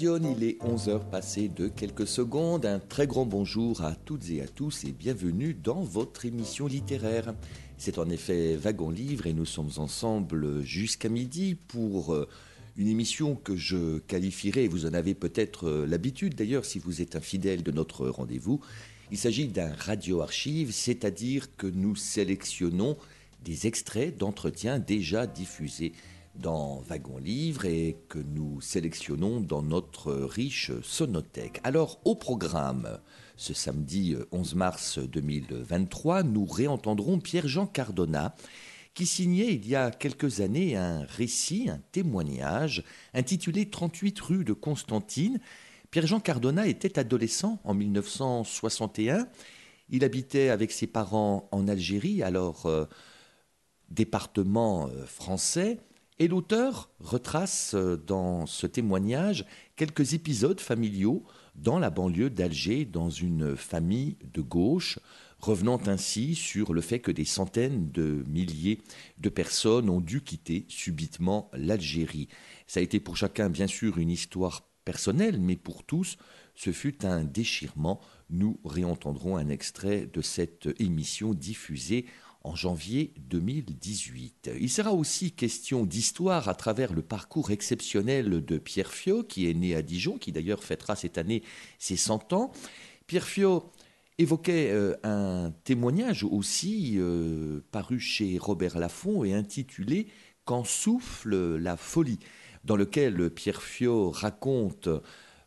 Il est 11h passé de quelques secondes. Un très grand bonjour à toutes et à tous et bienvenue dans votre émission littéraire. C'est en effet Wagon Livre et nous sommes ensemble jusqu'à midi pour euh, une émission que je qualifierais, vous en avez peut-être euh, l'habitude d'ailleurs si vous êtes un fidèle de notre rendez-vous. Il s'agit d'un radio-archive, c'est-à-dire que nous sélectionnons des extraits d'entretiens déjà diffusés dans Wagon Livre et que nous sélectionnons dans notre riche sonothèque. Alors, au programme, ce samedi 11 mars 2023, nous réentendrons Pierre-Jean Cardona qui signait il y a quelques années un récit, un témoignage intitulé 38 rue de Constantine. Pierre-Jean Cardona était adolescent en 1961. Il habitait avec ses parents en Algérie, alors euh, département euh, français. Et l'auteur retrace euh, dans ce témoignage quelques épisodes familiaux dans la banlieue d'Alger, dans une famille de gauche, revenant ainsi sur le fait que des centaines de milliers de personnes ont dû quitter subitement l'Algérie. Ça a été pour chacun bien sûr une histoire personnelle, mais pour tous, ce fut un déchirement. Nous réentendrons un extrait de cette émission diffusée en janvier 2018. Il sera aussi question d'histoire à travers le parcours exceptionnel de Pierre Fiot, qui est né à Dijon, qui d'ailleurs fêtera cette année ses 100 ans. Pierre Fiot évoquait euh, un témoignage aussi euh, paru chez Robert Laffont et intitulé Quand souffle la folie, dans lequel Pierre Fiot raconte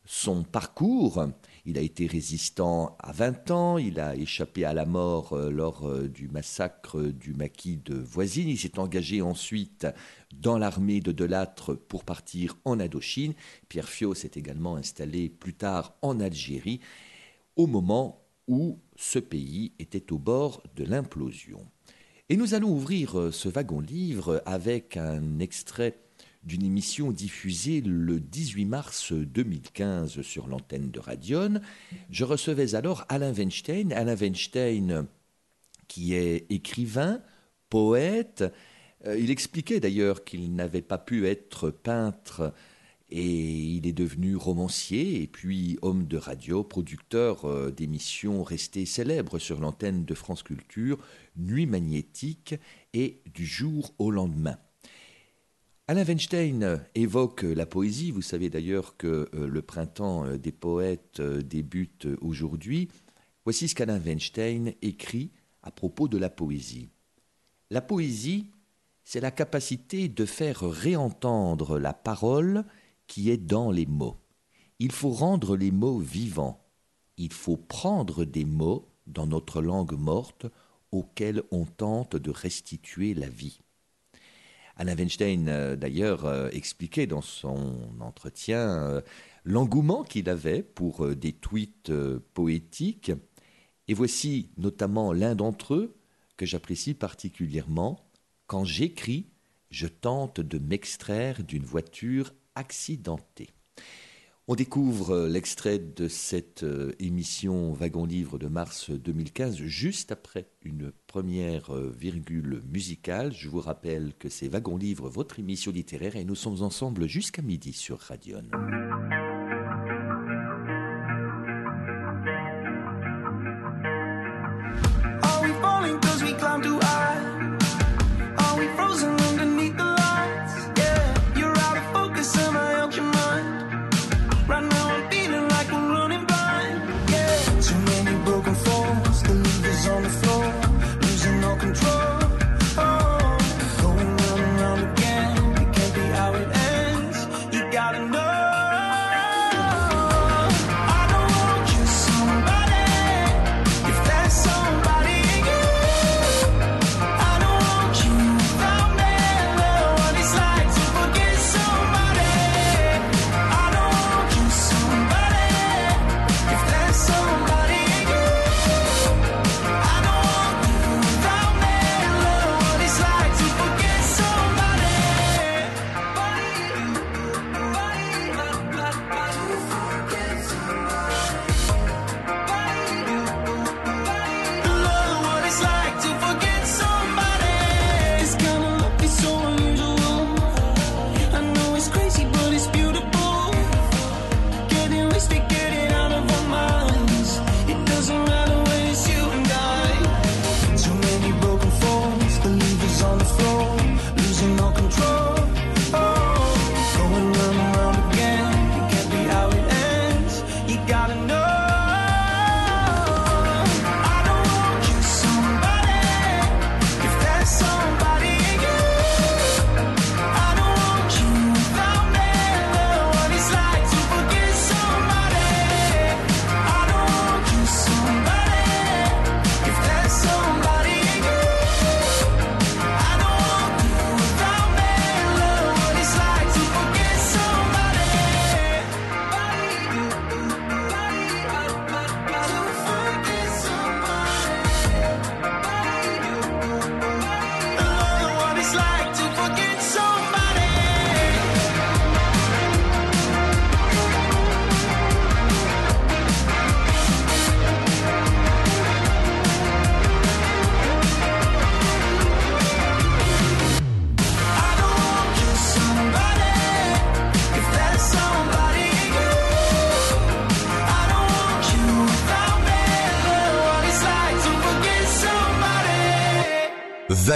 son parcours il a été résistant à 20 ans, il a échappé à la mort euh, lors euh, du massacre du maquis de Voisine, il s'est engagé ensuite dans l'armée de Delattre pour partir en Indochine. Pierre Fiot s'est également installé plus tard en Algérie au moment où ce pays était au bord de l'implosion. Et nous allons ouvrir euh, ce wagon-livre avec un extrait d'une émission diffusée le 18 mars 2015 sur l'antenne de Radion. Je recevais alors Alain Weinstein. Alain Weinstein, qui est écrivain, poète. Euh, il expliquait d'ailleurs qu'il n'avait pas pu être peintre et il est devenu romancier et puis homme de radio, producteur euh, d'émissions restées célèbres sur l'antenne de France Culture, Nuit magnétique et Du jour au lendemain. Alain Weinstein évoque la poésie. Vous savez d'ailleurs que euh, le printemps euh, des poètes euh, débute aujourd'hui. Voici ce qu'Alain Weinstein écrit à propos de la poésie. La poésie, c'est la capacité de faire réentendre la parole qui est dans les mots. Il faut rendre les mots vivants. Il faut prendre des mots dans notre langue morte auxquels on tente de restituer la vie. Alain Weinstein, euh, d'ailleurs, euh, expliquait dans son entretien euh, l'engouement qu'il avait pour des tweets poétiques. Et voici notamment l'un d'entre eux que j'apprécie particulièrement. Quand j'écris, je tente de m'extraire d'une voiture accidentée. On découvre euh, l'extrait de cette euh, émission Wagon Livre de mars 2015 juste après une première euh, virgule musicale. Je vous rappelle que c'est Wagon Livre, votre émission littéraire, et nous sommes ensemble jusqu'à midi sur Radion.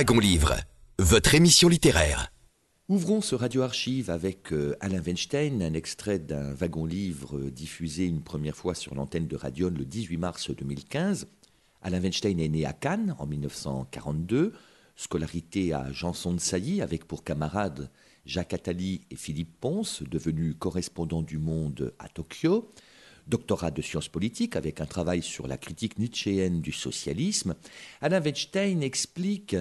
Wagon Livre, votre émission littéraire. Ouvrons ce radio archive avec euh, Alain Weinstein, un extrait d'un wagon livre euh, diffusé une première fois sur l'antenne de Radion le 18 mars 2015. Alain Weinstein est né à Cannes en 1942, scolarité à Janson de Sailly avec pour camarades Jacques Attali et Philippe Ponce, devenus correspondants du Monde à Tokyo doctorat de sciences politiques avec un travail sur la critique nietzschéenne du socialisme, Alain Weinstein explique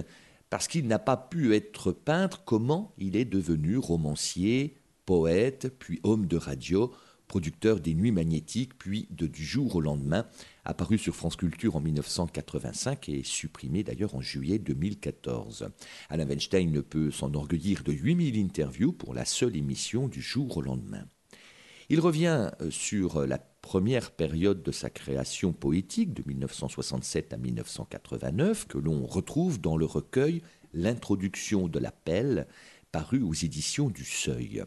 parce qu'il n'a pas pu être peintre, comment il est devenu romancier, poète, puis homme de radio, producteur des Nuits magnétiques, puis de Du jour au lendemain, apparu sur France Culture en 1985 et supprimé d'ailleurs en juillet 2014. Alain Weinstein ne peut s'enorgueillir de 8000 interviews pour la seule émission Du jour au lendemain. Il revient euh, sur la première période de sa création poétique de 1967 à 1989 que l'on retrouve dans le recueil L'introduction de l'appel paru aux éditions du Seuil.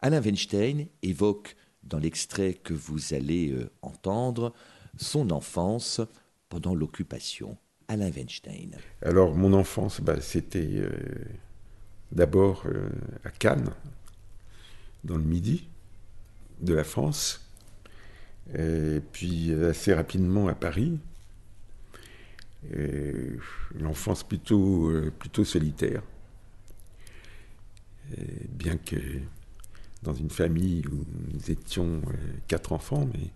Alain Weinstein évoque dans l'extrait que vous allez euh, entendre son enfance pendant l'occupation. Alain Weinstein. Alors mon enfance, bah, c'était euh, d'abord euh, à Cannes, dans le Midi de la France puis assez rapidement à Paris. L'enfance plutôt, euh, plutôt solitaire. bien que dans une famille où nous étions euh, quatre enfants, mais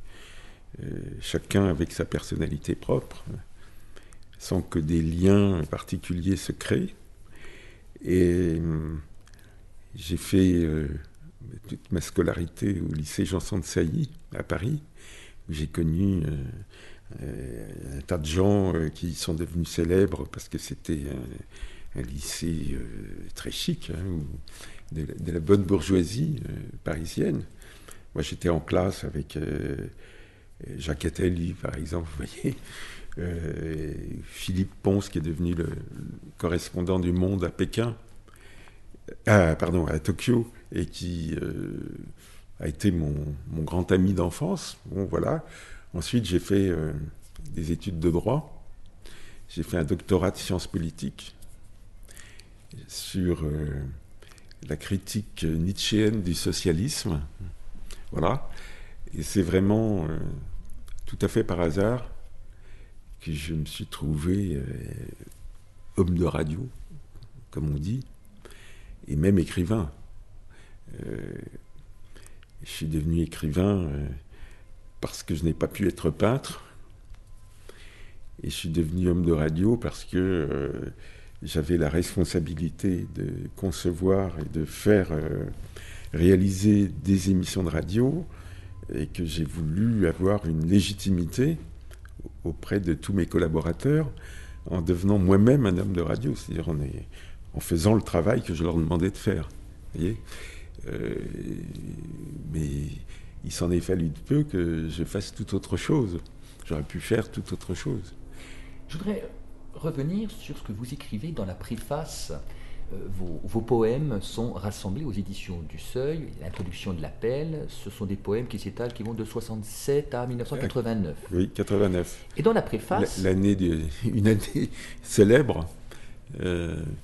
euh, chacun avec sa personnalité propre, sans que des liens particuliers se créent. Et j'ai fait toute ma scolarité au lycée Janson de Sailly à Paris. J'ai connu euh, euh, un tas de gens euh, qui sont devenus célèbres parce que c'était un, lycée très chic, hein, de, la, bonne bourgeoisie parisienne. Moi, j'étais en classe avec Jacques Attali, par exemple, vous voyez. Philippe Ponce, qui est devenu le, correspondant du Monde à Pékin, ah, pardon, à Tokyo, et qui a été mon, grand ami d'enfance. Bon, voilà. Ensuite, j'ai fait euh, des études de droit. J'ai fait un doctorat de sciences politiques sur euh, la critique nietzschéenne du socialisme. Voilà. Et c'est vraiment euh, tout à fait par hasard que je me suis trouvé homme de radio, comme on dit, et même écrivain. Je suis devenu écrivain euh, parce que je n'ai pas pu être peintre. Et je suis devenu homme de radio parce que euh, j'avais la responsabilité de concevoir et de faire euh, réaliser des émissions de radio et que j'ai voulu avoir une légitimité auprès de tous mes collaborateurs en devenant moi-même un homme de radio, c'est-à-dire en, en, faisant le travail que je leur demandais de faire. Voyez euh, mais il s'en est fallu de peu que je fasse tout autre chose. J'aurais pu faire tout autre chose. Je voudrais revenir sur ce que vous écrivez dans la préface. Euh, vos, poèmes sont rassemblés aux éditions du Seuil, l'introduction de l'appel. Ce sont des poèmes qui s'étalent, qui vont de 67 à 1989. Oui, 89. Et dans la préface. L'année, une année célèbre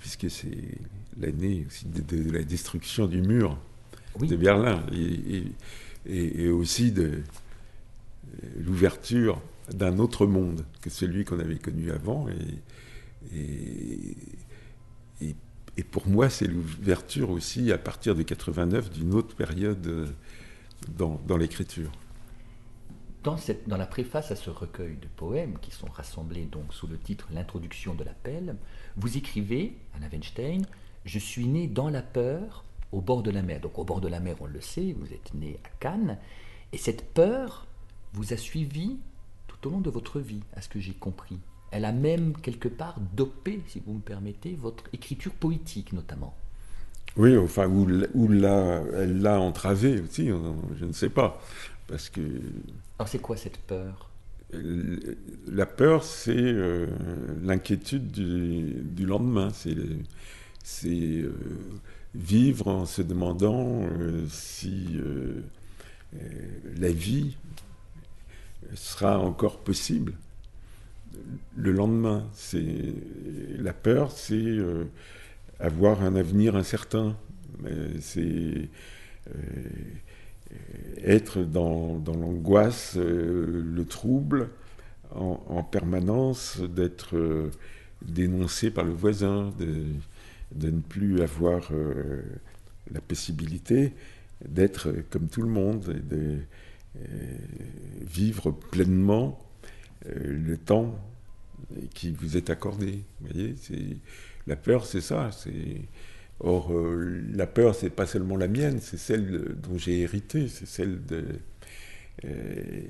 puisque c'est l'année aussi de, la destruction du mur de Berlin et, aussi de l'ouverture d'un autre monde que celui qu'on avait connu avant. Et, et, pour moi, c'est l'ouverture aussi, à partir de 89, d'une autre période dans, dans l'écriture. Dans, la préface à ce recueil de poèmes, qui sont rassemblés donc sous le titre L'introduction de l'appel, vous écrivez, Anna Weinstein, Je suis né dans la peur, au bord de la mer. Donc au bord de la mer, on le sait, vous êtes né à Cannes, et cette peur vous a suivi tout au long de votre vie, à ce que j'ai compris. Elle a même quelque part dopé, si vous me permettez, votre écriture poétique notamment. Oui, enfin, ou, là, elle l'a entravé aussi, je ne sais pas. Parce que. Alors c'est quoi cette peur? La peur, c'est euh, l'inquiétude du, lendemain. C'est euh, vivre en se demandant euh, si la vie sera encore possible le lendemain. C'est la peur, c'est avoir un avenir incertain. C'est euh, être dans, l'angoisse, euh, le trouble, en, permanence, d'être dénoncé par le voisin, de, ne plus avoir la possibilité d'être comme tout le monde et de vivre pleinement euh, le temps qui vous est accordé. Vous voyez, la peur, c'est ça. Or euh, la peur, c'est pas seulement la mienne, c'est celle dont j'ai hérité, c'est celle de euh,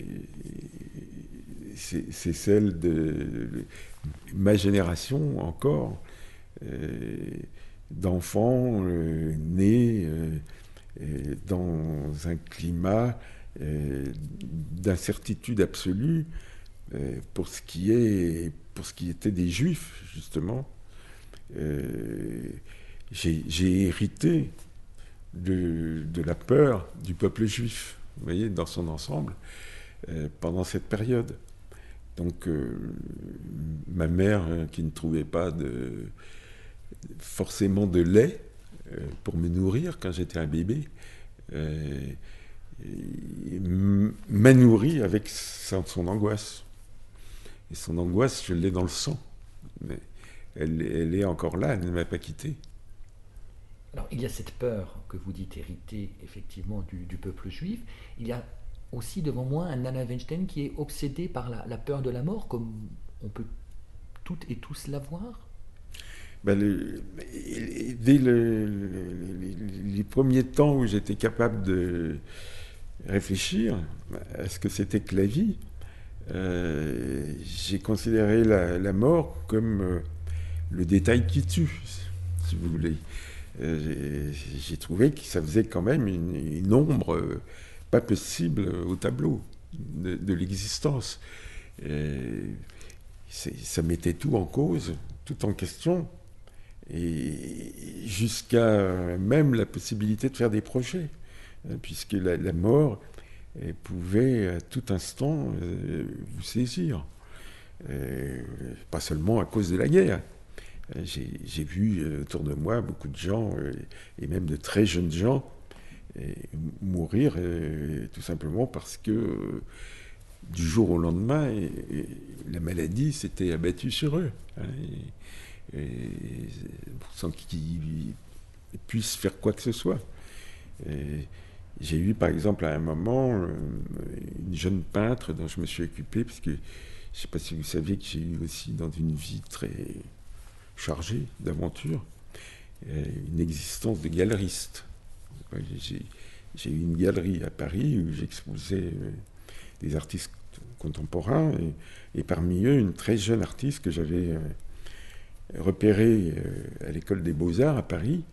c'est celle de ma génération encore d'enfants nés dans un climat d'incertitude absolue euh, pour, ce qui est, pour ce qui était des juifs, justement, euh, j'ai hérité de, la peur du peuple juif, vous voyez, dans son ensemble, euh, pendant cette période. Donc, ma mère, qui ne trouvait pas forcément de lait pour me nourrir quand j'étais un bébé, m'a nourri avec son angoisse. Et son angoisse, je l'ai dans le sang. Elle, est encore là, elle ne m'a pas quitté. Alors, il y a cette peur que vous dites héritée, effectivement, du, peuple juif. Il y a aussi devant moi un Anna Weinstein qui est obsédé par la, peur de la mort, comme on peut toutes et tous l'avoir ben dès les premiers temps où j'étais capable de réfléchir à ce que c'était que la vie, euh, j'ai considéré la, mort comme euh, le détail qui tue, si vous voulez. Euh, j'ai trouvé que ça faisait quand même une, ombre pas possible au tableau de, l'existence. ça mettait tout en cause, tout en question, et jusqu'à même la possibilité de faire des projets, hein, puisque la, mort pouvait à tout instant euh, vous saisir. pas seulement à cause de la guerre. J'ai vu euh, autour de moi beaucoup de gens, euh, et même de très jeunes gens, mourir tout simplement parce que du jour au lendemain, la maladie s'était abattue sur eux. Hein, sans qu'ils puissent faire quoi que ce soit. J'ai eu par exemple à un moment euh, une jeune peintre dont je me suis occupé, parce que je ne sais pas si vous savez que j'ai eu aussi dans une vie très chargée d'aventures, euh, une existence de galeriste. J'ai eu une galerie à Paris où j'exposais euh, des artistes contemporains et, parmi eux une très jeune artiste que j'avais repérée à l'école des beaux-arts à Paris,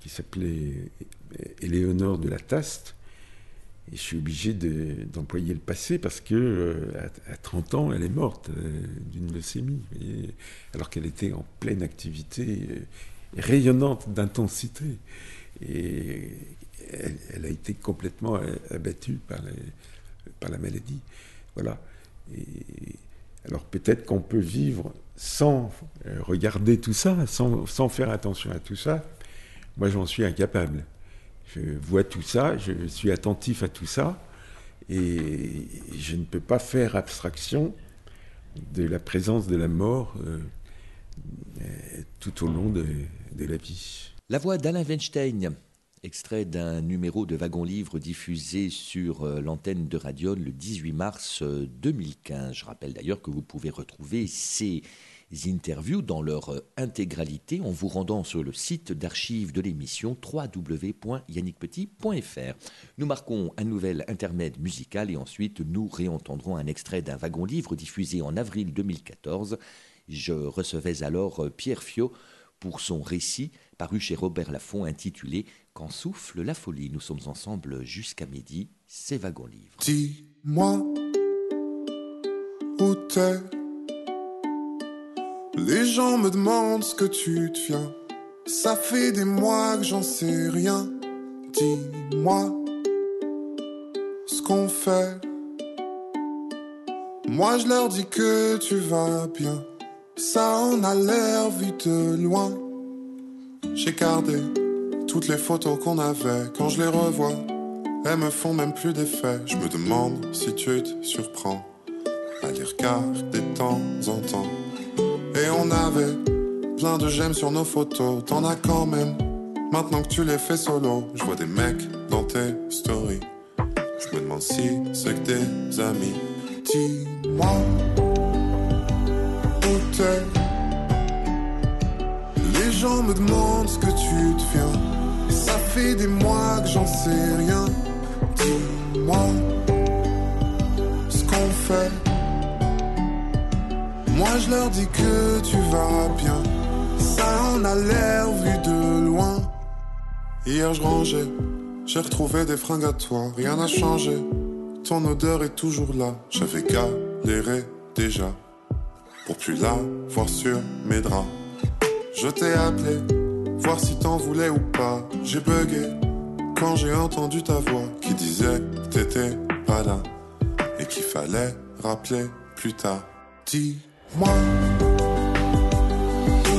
qui s'appelait Éléonore de la Taste. Je suis obligé d'employer le passé parce que euh, à, 30 ans, elle est morte euh, d'une leucémie, alors qu'elle était en pleine activité euh, rayonnante d'intensité. Et elle, a été complètement abattue par, la maladie. Voilà. Alors peut-être qu'on peut vivre sans regarder tout ça, sans faire attention à tout ça. Moi, j'en suis incapable. Je vois tout ça, je suis attentif à tout ça, et je ne peux pas faire abstraction de la présence de la mort euh, euh, tout au long de, de la vie. La voix d'Alain Weinstein, extrait d'un numéro de Wagon Livre diffusé sur euh, l'antenne de Radion le 18 mars 2015. Je rappelle d'ailleurs que vous pouvez retrouver ces interviews dans leur euh, intégralité en vous rendant sur le site d'archives de l'émission www.yannickpetit.fr. Nous marquons un nouvel intermède musical et ensuite nous réentendrons un extrait d'un wagon livre diffusé en avril 2014. Je recevais alors euh, Pierre Fiot pour son récit paru chez Robert Laffont intitulé Quand souffle la folie. Nous sommes ensemble jusqu'à midi, c'est wagon livre. Dis-moi où les gens me demandent ce que tu deviens. Ça fait des mois que j'en sais rien. Dis-moi ce qu'on fait. Moi je leur dis que tu vas bien. Ça en a l'air vu de loin. J'ai gardé toutes les photos qu'on avait. Quand je les revois, elles me font même plus d'effet. Je me demande si tu te surprends à les regarder de temps en temps. Et on avait plein de j'aime sur nos photos. T'en as quand même. Maintenant que tu les fais solo, je vois des mecs dans tes stories. Je me demande si c'est que des amis. Dis-moi où t'es. Les gens me demandent ce que tu deviens. Ça fait des mois que j'en sais rien. Dis-moi ce qu'on fait. Moi je leur dis que tu vas bien. Ça en a l'air vu de loin. Hier je rangeais, j'ai retrouvé des fringues à toi. Rien n'a changé, ton odeur est toujours là. J'avais galéré déjà pour plus la voir sur mes draps. Je t'ai appelé, voir si t'en voulais ou pas. J'ai bugué quand j'ai entendu ta voix qui disait t'étais pas là et qu'il fallait rappeler plus tard. Moi, où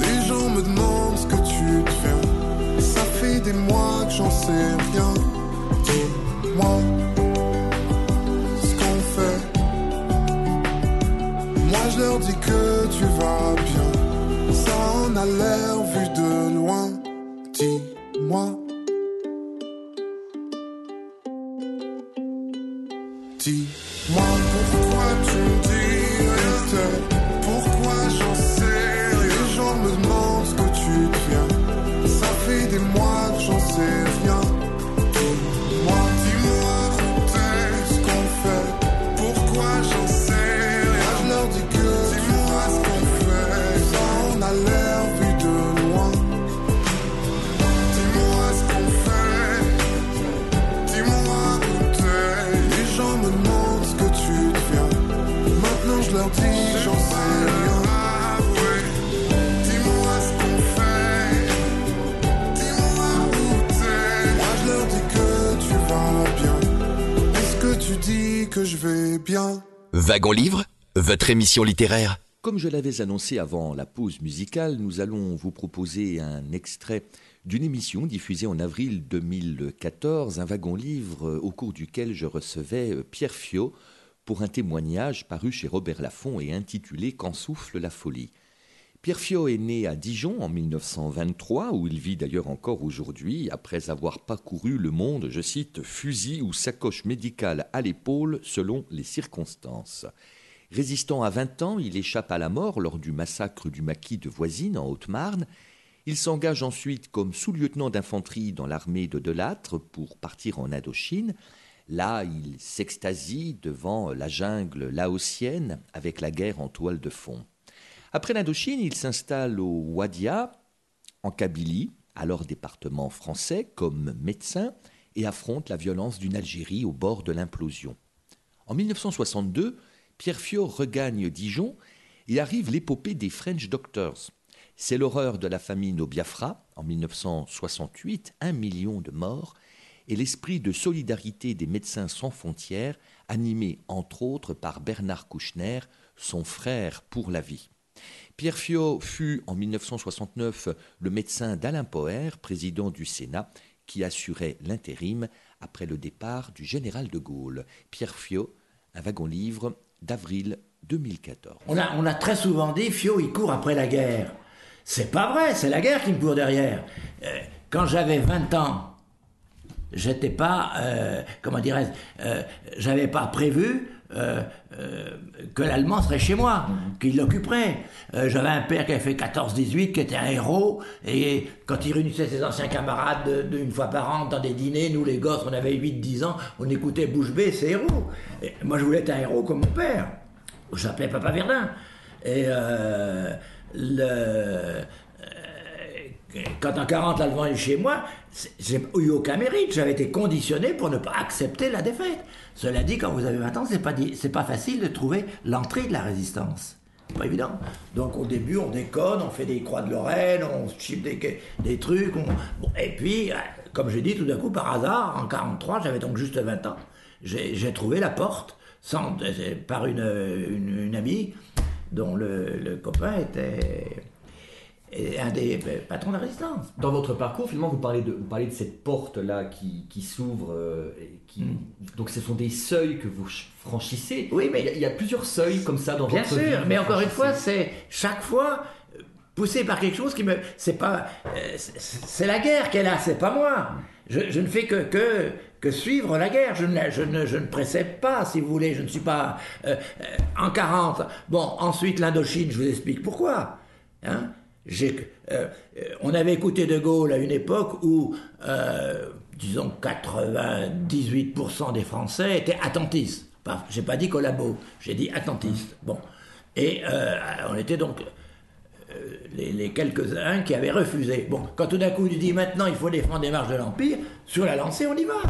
Les gens me demandent ce que tu deviens. Ça fait des mois que j'en sais rien. Dis-moi ce qu'on fait. Moi je leur dis que tu vas bien. Ça en a l'air vu de loin. Dis-moi. Que je vais bien. Wagon Livre, votre émission littéraire. Comme je l'avais annoncé avant la pause musicale, nous allons vous proposer un extrait d'une émission diffusée en avril 2014, un wagon livre au cours duquel je recevais Pierre Fiot pour un témoignage paru chez Robert Laffont et intitulé Quand souffle la folie. Pierre Fiot est né à Dijon en 1923, où il vit d'ailleurs encore aujourd'hui, après avoir parcouru le monde, je cite, fusil ou sacoche médicale à l'épaule selon les circonstances. Résistant à 20 ans, il échappe à la mort lors du massacre du maquis de Voisine en Haute-Marne. Il s'engage ensuite comme sous-lieutenant d'infanterie dans l'armée de Delattre pour partir en Indochine. Là, il s'extasie devant la jungle laotienne avec la guerre en toile de fond. Après l'Indochine, il s'installe au Wadia, en Kabylie, alors département français, comme médecin, et affronte la violence d'une Algérie au bord de l'implosion. En 1962, Pierre Fiot regagne Dijon et arrive l'épopée des French Doctors. C'est l'horreur de la famine au Biafra, en 1968, un million de morts, et l'esprit de solidarité des médecins sans frontières, animé entre autres par Bernard Kouchner, son frère pour la vie. Pierre Fiot fut en 1969 le médecin d'Alain Poher, président du Sénat, qui assurait l'intérim après le départ du général de Gaulle. Pierre Fiot, un wagon-livre d'avril 2014. On a, très souvent dit Fiot, il court après la guerre. C'est pas vrai, c'est la guerre qui me court derrière. Euh, quand j'avais 20 ans, j'étais pas, euh, comment dirais-je, euh, j'avais pas prévu que l'allemand serait chez moi, qu'il l'occuperait. j'avais un père qui avait fait 14-18, qui était un héros, et quand il réunissait ses anciens camarades d'une fois par an dans des dîners, nous les gosses, on avait 8-10 ans, on écoutait bouche bée ses héros. Et moi je voulais être un héros comme mon père. Je m'appelais Papa Verdun. Et le, euh, quand en 40 l'Allemand est chez moi, j'ai eu aucun mérite. J'avais été conditionné pour ne pas accepter la défaite. Cela dit, quand vous avez 20 ans, c'est pas, pas facile de trouver l'entrée de la résistance. Pas évident. Donc au début, on déconne, on fait des croix de Lorraine, on chip des, trucs. et puis, euh, comme j'ai dit, tout d'un coup, par hasard, en 43, j'avais donc juste 20 ans, j'ai trouvé la porte euh, par une, une amie dont le, copain était un des patrons de la résistance. Dans votre parcours, finalement, vous parlez de, vous parlez de cette porte-là qui, qui s'ouvre. Euh, qui, mm. Donc, ce sont des seuils que vous franchissez. Oui, mais il y, a, plusieurs seuils comme ça dans bien votre sûr, mais encore une fois, c'est chaque fois euh, poussé par quelque chose qui me. C'est pas. Euh, c'est la guerre qu'elle a, c'est pas moi. Je, je, ne fais que, que, que suivre la guerre. Je ne, je, ne, je ne précède pas, si vous voulez. Je ne suis pas euh, en 40. Bon, ensuite l'Indochine, je vous explique pourquoi. Hein euh, on avait écouté De Gaulle à une époque où, disons, 98% des Français étaient attentistes. Enfin, j'ai pas dit collabo, j'ai dit attentistes. Bon. Et on était donc les, les quelques-uns qui avaient refusé. Bon, quand tout d'un coup il dit maintenant il faut défendre les marches de l'Empire, sur la lancée on y va.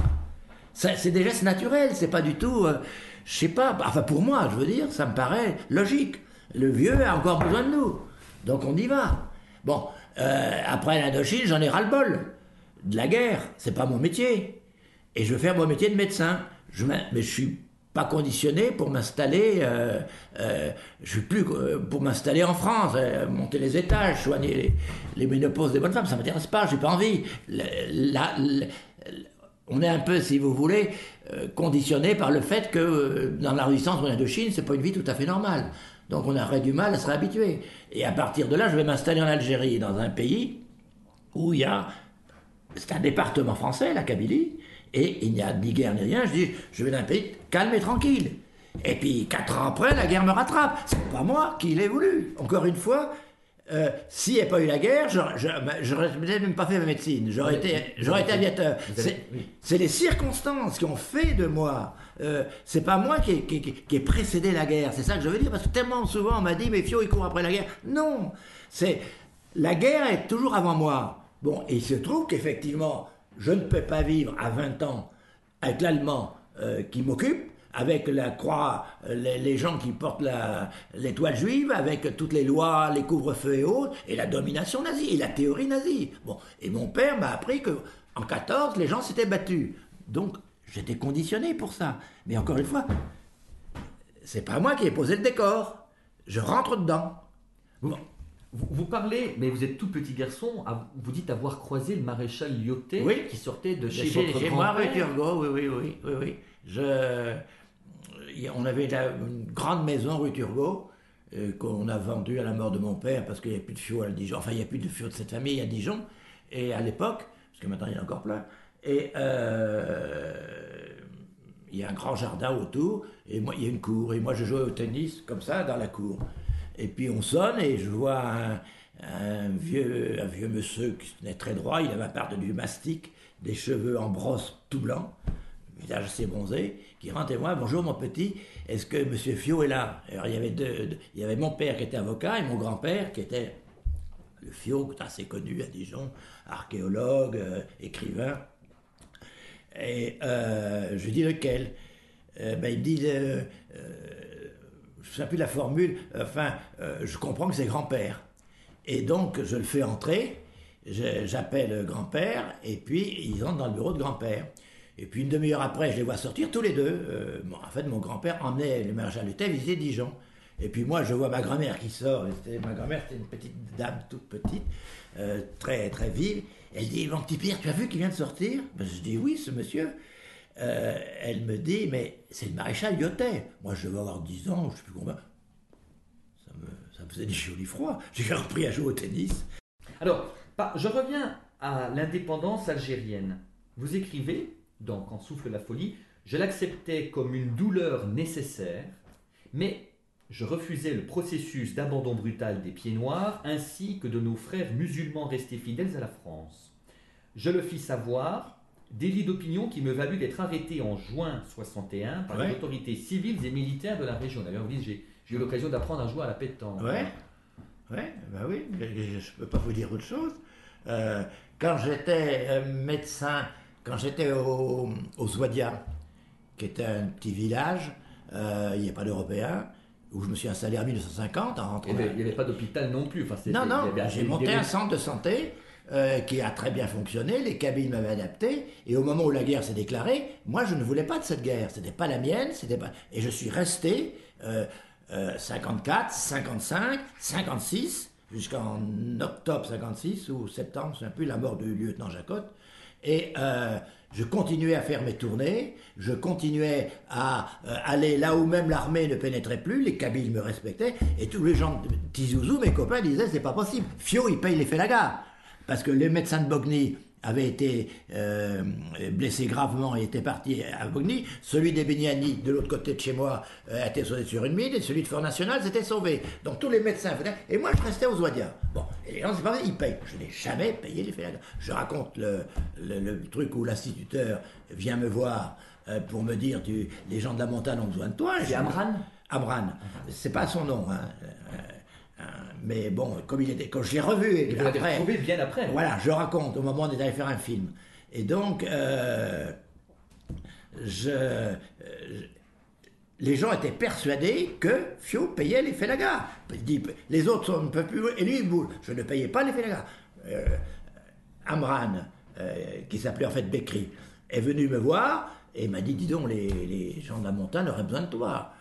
C'est des gestes naturels, c'est pas du tout, euh, je sais pas, enfin pour moi, je veux dire, ça me paraît logique. Le vieux a encore besoin de nous, donc on y va. Bon, euh, après l'Indochine, j'en ai ras-le-bol. De la guerre, c'est pas mon métier. Et je veux faire mon métier de médecin. Je mais je suis pas conditionné pour m'installer, euh, euh, en France, monter les étages, soigner les, ménopauses des bonnes femmes, ça m'intéresse pas, j'ai pas envie. On est un peu, si vous voulez, conditionné par le fait que dans la résistance en Chine, c'est pas une vie tout à fait normale. Donc on aurait du mal à se réhabituer. Et à partir de là, je vais m'installer en Algérie, dans un pays où il y a... C'est un département français, la Kabylie, et il n'y a ni guerre ni rien. Je dis, je vais dans un pays calme et tranquille. Et puis, quatre ans après, la guerre me rattrape. C'est pas moi qui l'ai voulu. Encore une fois, euh, s'il n'y avait pas eu la guerre, j'aurais peut-être même pas fait ma médecine. J'aurais été, été aviateur. C'est les circonstances qui ont fait de moi. Euh, c'est pas moi qui ai, qui, précédé la guerre. C'est ça que je veux dire. Parce que tellement souvent on m'a dit, mais Fio, il court après la guerre. Non, c'est la guerre est toujours avant moi. Bon, et il se trouve qu'effectivement, je ne peux pas vivre à 20 ans avec l'allemand euh, qui m'occupe avec la croix, les, gens qui portent l'étoile juive, avec toutes les lois, les couvre-feux et autres, et la domination nazie, et la théorie nazie. Bon, et mon père m'a appris que en 14, les gens s'étaient battus. Donc, j'étais conditionné pour ça. Mais encore une fois, c'est pas moi qui ai posé le décor. Je rentre dedans. Vous, parlez, mais vous êtes tout petit garçon, vous dites avoir croisé le maréchal Lyoté qui sortait de chez, votre Chez moi, oui, oui, oui, oui, oui. Je, on avait une grande maison rue Turgot euh, qu'on a vendue à la mort de mon père parce qu'il n'y a plus de fio à Dijon. Enfin, il n'y a plus de de cette famille à Dijon. Et à l'époque, parce que maintenant il y en a encore plein, et euh, il y a un grand jardin autour, et moi, il y a une cour. Et moi, je jouais au tennis comme ça dans la cour. Et puis on sonne et je vois un, vieux, un vieux monsieur qui tenait très droit. Il avait un part de du mastic, des cheveux en brosse tout blanc visage assez bronzé, qui rentre et moi, bonjour mon petit, est-ce que monsieur Fio est là? Alors il y avait deux, il y avait mon père qui était avocat et mon grand-père qui était le Fio, assez connu à Dijon, archéologue, euh, écrivain. Et euh, je dis lequel? Euh, ben, Il me dit, je ne sais plus la formule, enfin, je comprends que c'est grand-père. Et donc je le fais entrer, j'appelle grand-père, et puis ils entrent dans le bureau de grand-père. Et puis une demi-heure après, je les vois sortir tous les deux. Euh, bon, en fait, mon grand-père emmenait le maréchal Lutet visiter Dijon. Et puis moi, je vois ma grand-mère qui sort. Ma grand-mère, c'était une petite dame toute petite, euh, très très vive. Elle dit, mon petit Pierre, tu as vu qu'il vient de sortir? Ben, Je dis, oui, ce monsieur. Euh, elle me dit, mais c'est le maréchal Lyotet. Moi, je devais avoir 10 ans, je sais plus combien. Ça me, ça faisait des jolis froids. J'ai repris à jouer au tennis. Alors, je reviens à l'indépendance algérienne. Vous écrivez, dans Quand souffle la folie, je l'acceptais comme une douleur nécessaire, mais je refusais le processus d'abandon brutal des pieds noirs ainsi que de nos frères musulmans restés fidèles à la France. Je le fis savoir, délit d'opinion qui me valut d'être arrêté en juin 61 par Ouais. les autorités civiles et militaires de la région. D'ailleurs, j'ai eu l'occasion d'apprendre à jouer à la pétanque. Ouais, ouais, bah oui, je ne peux pas vous dire autre chose. Euh, quand j'étais euh, médecin, quand j'étais au, au Zouadia, qui était un petit village, euh, il n'y a pas d'Européens, où je me suis installé en 1950 en rentrant. Eh ben, Il n'y avait pas d'hôpital non plus. Enfin, Non, non, j'ai monté un centre de santé euh, qui a très bien fonctionné, les cabines m'avaient adapté, et au moment où la guerre s'est déclarée, moi je ne voulais pas de cette guerre, c'était pas la mienne, c'était pas... Et je suis resté euh, euh, 54, 55, 56, jusqu'en octobre 56 ou septembre, c'est un peu la mort du lieutenant Jacotte, et euh, je continuais à faire mes tournées, je continuais à euh, aller là où même l'armée ne pénétrait plus, les Kabyles me respectaient, et tous les gens de Tizouzou, mes copains, disaient c'est pas possible. Fio, il paye les Félagas. Parce que les médecins de Bogny avaient été euh, blessés gravement et étaient partis à Bogny. Celui des Beniani, de l'autre côté de chez moi, euh, a été sauvé sur une mine, et celui de Fort National s'était sauvé. Donc tous les médecins venaient, et moi je restais aux Ouadia. Bon, et les gens, c'est pas vrai, ils payent. Je n'ai jamais payé les Félagas. Je raconte le, le, le truc où l'instituteur vient me voir euh, pour me dire tu, les gens de la montagne ont besoin de toi. C'est Amran? Amran. C'est pas son nom. hein. Euh, mais bon, comme il était, quand je l'ai revu, et vous après, retrouvé bien après. voilà, je raconte au moment est allé faire un film. Et donc, euh, je, euh, les gens étaient persuadés que Fio payait les Félagas. Il dit, les autres ne peuvent plus, et lui, il boule. Je ne payais pas les Félagas. Euh, Amran, qui s'appelait en fait Bekri, est venu me voir et m'a dit, dis donc, les, les gens de la montagne auraient besoin de toi.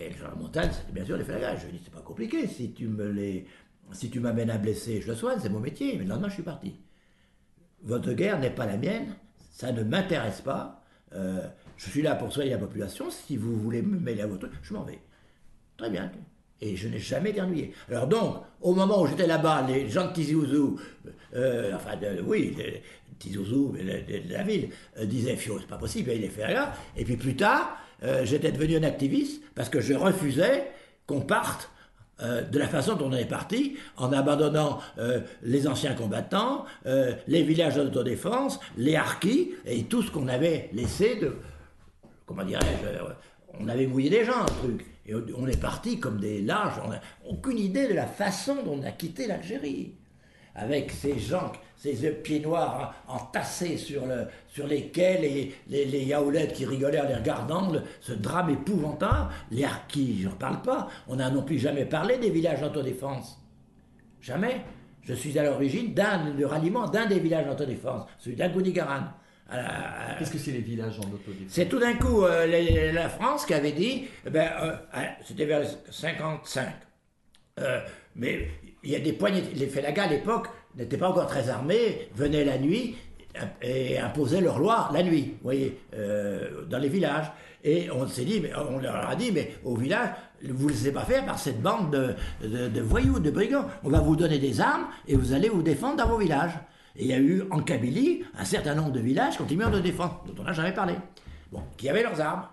Et la montagne, c'était bien sûr les Félagas. Je lui ai dit, c'est pas compliqué, si tu me les... Si tu m'amènes un blessé, je le soigne, c'est mon métier. Mais le lendemain, je suis parti. Votre guerre n'est pas la mienne, ça ne m'intéresse pas. Euh, je suis là pour soigner la population. Si vous voulez me mêler à votre truc, je m'en vais. Très bien. Et je n'ai jamais éternué. Alors donc, au moment où j'étais là-bas, les gens de Tizi Ouzou, euh, enfin, oui, les- Tizi Ouzou, de, de- la ville, euh, disaient Fio, c'est pas possible, il est fait. Et puis plus tard, euh, j'étais devenu un activiste parce que je refusais qu'on parte euh, de la façon dont on est parti, en abandonnant euh, les anciens combattants, les villages d'autodéfense, les harkis, et tout ce qu'on avait laissé de, comment dirais-je, on avait mouillé des gens, un truc. Et on- est parti comme des lâches, on n'a aucune idée de la façon dont on a quitté l'Algérie. Avec ces gens, ces pieds noirs hein, entassés sur, le, sur les quais, les, les, les yaoulettes qui rigolaient en les regardant, le- ce drame épouvantable, les harkis, j'en parle pas. On n'a non plus jamais parlé des villages d'autodéfense. Jamais. Je suis à l'origine d'un, du ralliement d'un des villages d'autodéfense, celui d'Agounigaran. Qu'est-ce que c'est les villages en autodéfense? C'est tout d'un coup euh, les- la France qui avait dit, eh ben, euh, hein, c'était vers le 55. Euh, mais il y a des poignées, les Félagas à l'époque n'étaient pas encore très armés, venaient la nuit et imposaient leur loi la nuit, vous voyez, euh, dans les villages. Et on s'est dit, mais on leur a dit, mais au village, vous ne laissez pas faire par cette bande de, de- voyous, de brigands. On va vous donner des armes et vous allez vous défendre dans vos villages. Et il y a eu en Kabylie un certain nombre de villages qui continuent de défendre, dont on n'a jamais parlé. Bon, qui avaient leurs armes,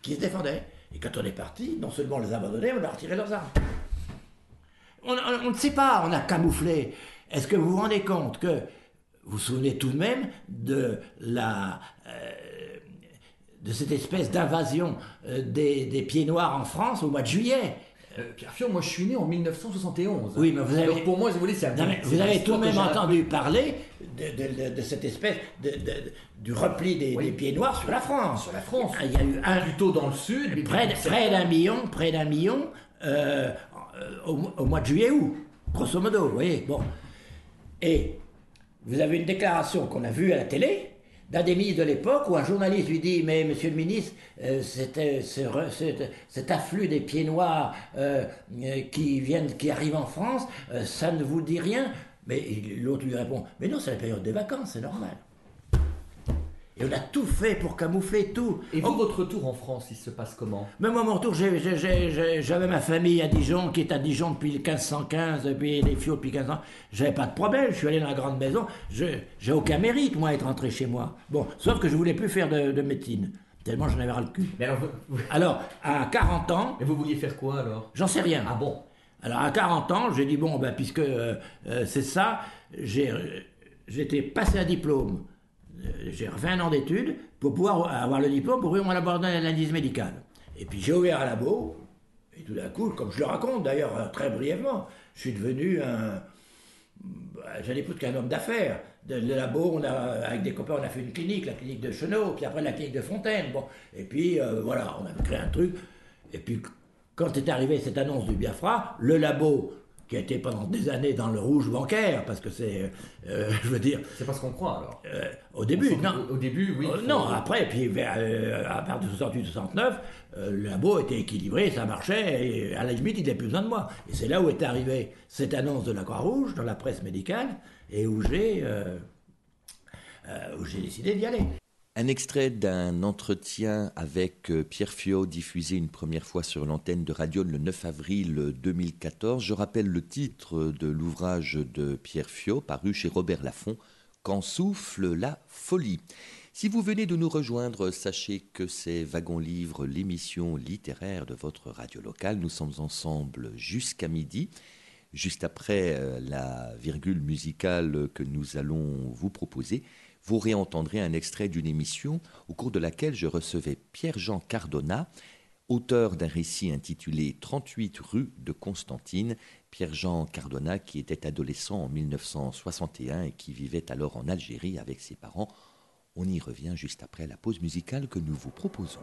qui se défendaient. Et quand on est parti, non seulement on les a abandonnés, on a retiré leurs armes. On, on- on ne sait pas, on a camouflé. Est-ce que vous vous rendez compte que vous vous souvenez tout de même de la euh, de cette espèce d'invasion euh, des, des pieds noirs en France au mois de juillet? Euh, Pierre Fion, moi je suis né en 1971. Oui, mais vous avez- Donc pour moi, vous voulez, c'est vous avez tout de même entendu parler de, de- de- de cette espèce du repli des, Oui. des pieds noirs sur la France. Sur la France. Il y a eu un, plutôt dans le sud. près, d'un million, près d'un million euh, euh, au, mo- au mois de juillet août, grosso modo, vous voyez. Bon. Et vous avez une déclaration qu'on a vue à la télé d'un des ministres de l'époque où un journaliste lui dit Mais monsieur le ministre, euh, c'était re- cet, afflux des pieds noirs euh, euh, qui, viennent, qui arrivent en France, euh, ça ne vous dit rien Mais l'autre lui répond Mais non, c'est la période des vacances, c'est normal. Et on a tout fait pour camoufler tout. Et vous, votre retour en France, il se passe comment? Mais moi, mon retour, j'avais ma famille à Dijon, qui est à Dijon depuis le 1515, depuis les Fiots depuis 15 ans. J'avais pas de problème, je suis allé dans la grande maison. J'ai aucun mérite, moi, être rentré chez moi. Bon, sauf que je voulais plus faire de, de médecine, tellement j'en avais ras le cul. Mais alors, vous, Alors, à 40 ans, mais vous vouliez faire quoi alors? J'en sais rien. Ah bon? Alors à 40 ans, j'ai dit bon, ben, puisque euh, euh, c'est ça, j'ai euh, j'étais passé un diplôme, j'ai refait un an d'études pour pouvoir avoir le diplôme pour ouvrir mon laboratoire d'analyse médicale. Et puis j'ai ouvert un labo, et tout d'un coup, comme je le raconte d'ailleurs euh, très brièvement, je suis devenu un. bah, J'allais plus qu'un homme d'affaires. Le labo, on a, avec des copains, on a fait une clinique, la clinique de Chenot, puis après la clinique de Fontaine. Bon, et puis euh, voilà, on a créé un truc. Et puis quand est arrivée cette annonce du Biafra, le labo, qui a été pendant des années dans le rouge bancaire, parce que c'est, euh, je veux dire, C'est pas ce qu'on croit alors. euh, au début, non. Au, au début, oui. Euh, non, après, puis vers, euh, à partir de 68-69, euh, le labo était équilibré, ça marchait, et à la limite, il n'avait plus besoin de moi. Et c'est là où est arrivée cette annonce de la Croix-Rouge dans la presse médicale, et où j'ai, euh, euh, où j'ai décidé d'y aller. Un extrait d'un entretien avec euh, Pierre Fiot diffusé une première fois sur l'antenne de Radio le 9 avril 2014. Je rappelle le titre de l'ouvrage de Pierre Fiot paru chez Robert Laffont, Quand souffle la folie. Si vous venez de nous rejoindre, sachez que c'est Wagon Livre, l'émission littéraire de votre radio locale. Nous sommes ensemble jusqu'à midi. Juste après euh, la virgule musicale que nous allons vous proposer, vous réentendrez un extrait d'une émission au cours de laquelle je recevais Pierre-Jean Cardona, auteur d'un récit intitulé 38 rue de Constantine. Pierre-Jean Cardona qui était adolescent en 1961 et qui vivait alors en Algérie avec ses parents. On y revient juste après la pause musicale que nous vous proposons.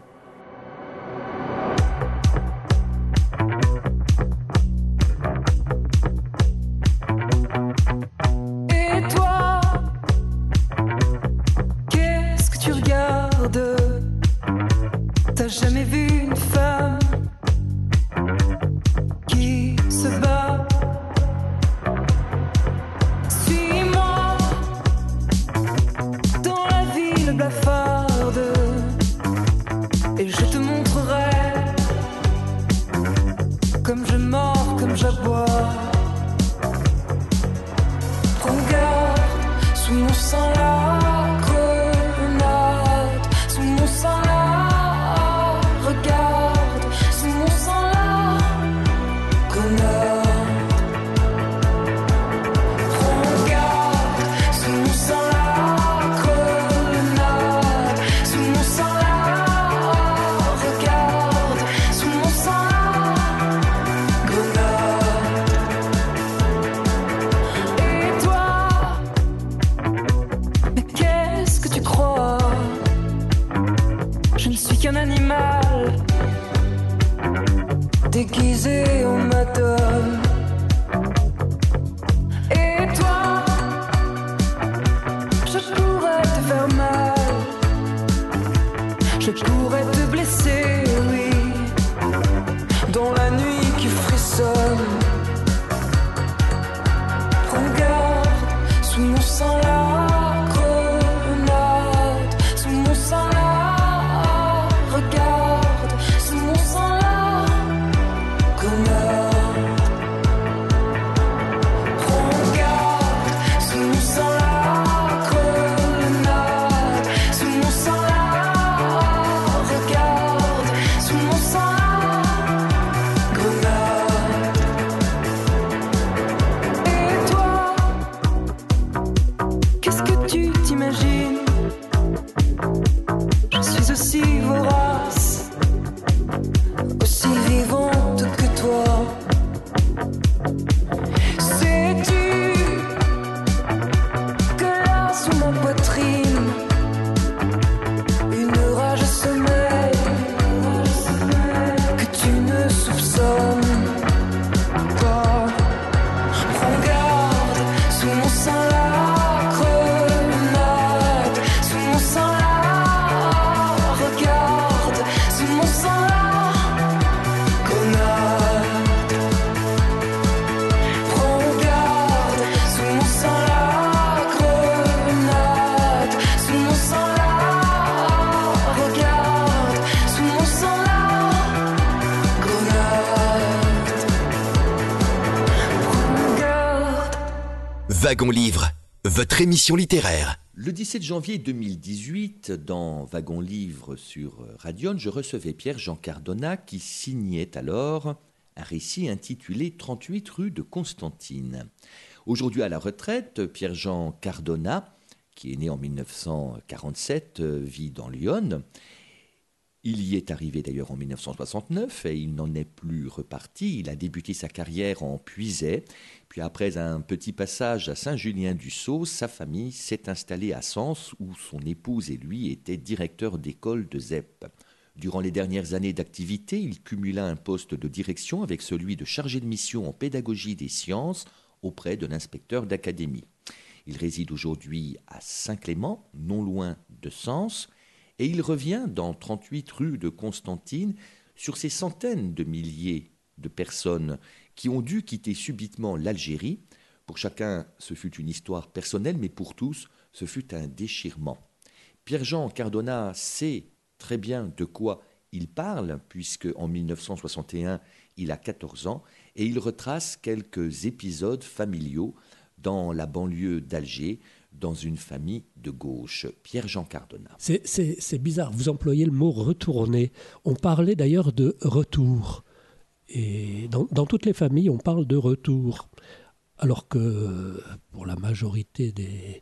Wagon Livre, votre émission littéraire. Le 17 janvier 2018, dans Wagon Livre sur Radion, je recevais Pierre-Jean Cardona qui signait alors un récit intitulé 38 rue de Constantine. Aujourd'hui à la retraite, Pierre-Jean Cardona, qui est né en 1947, vit dans Lyon. Il y est arrivé d'ailleurs en 1969 et il n'en est plus reparti. Il a débuté sa carrière en Puisay. Puis après un petit passage à Saint-Julien-du-Sault, sa famille s'est installée à Sens où son épouse et lui étaient directeurs d'école de ZEP. Durant les dernières années d'activité, il cumula un poste de direction avec celui de chargé de mission en pédagogie des sciences auprès de l'inspecteur d'académie. Il réside aujourd'hui à Saint-Clément, non loin de Sens, et il revient dans 38 rues de Constantine sur ces centaines de milliers de personnes qui ont dû quitter subitement l'Algérie. Pour chacun, ce fut une histoire personnelle, mais pour tous, ce fut un déchirement. Pierre-Jean Cardona sait très bien de quoi il parle, puisque en 1961, il a 14 ans, et il retrace quelques épisodes familiaux dans la banlieue d'Alger, dans une famille de gauche. Pierre-Jean Cardona. C'est bizarre, vous employez le mot retourner. On parlait d'ailleurs de retour. Et dans, toutes les familles, on parle de retour. Alors que pour la majorité des,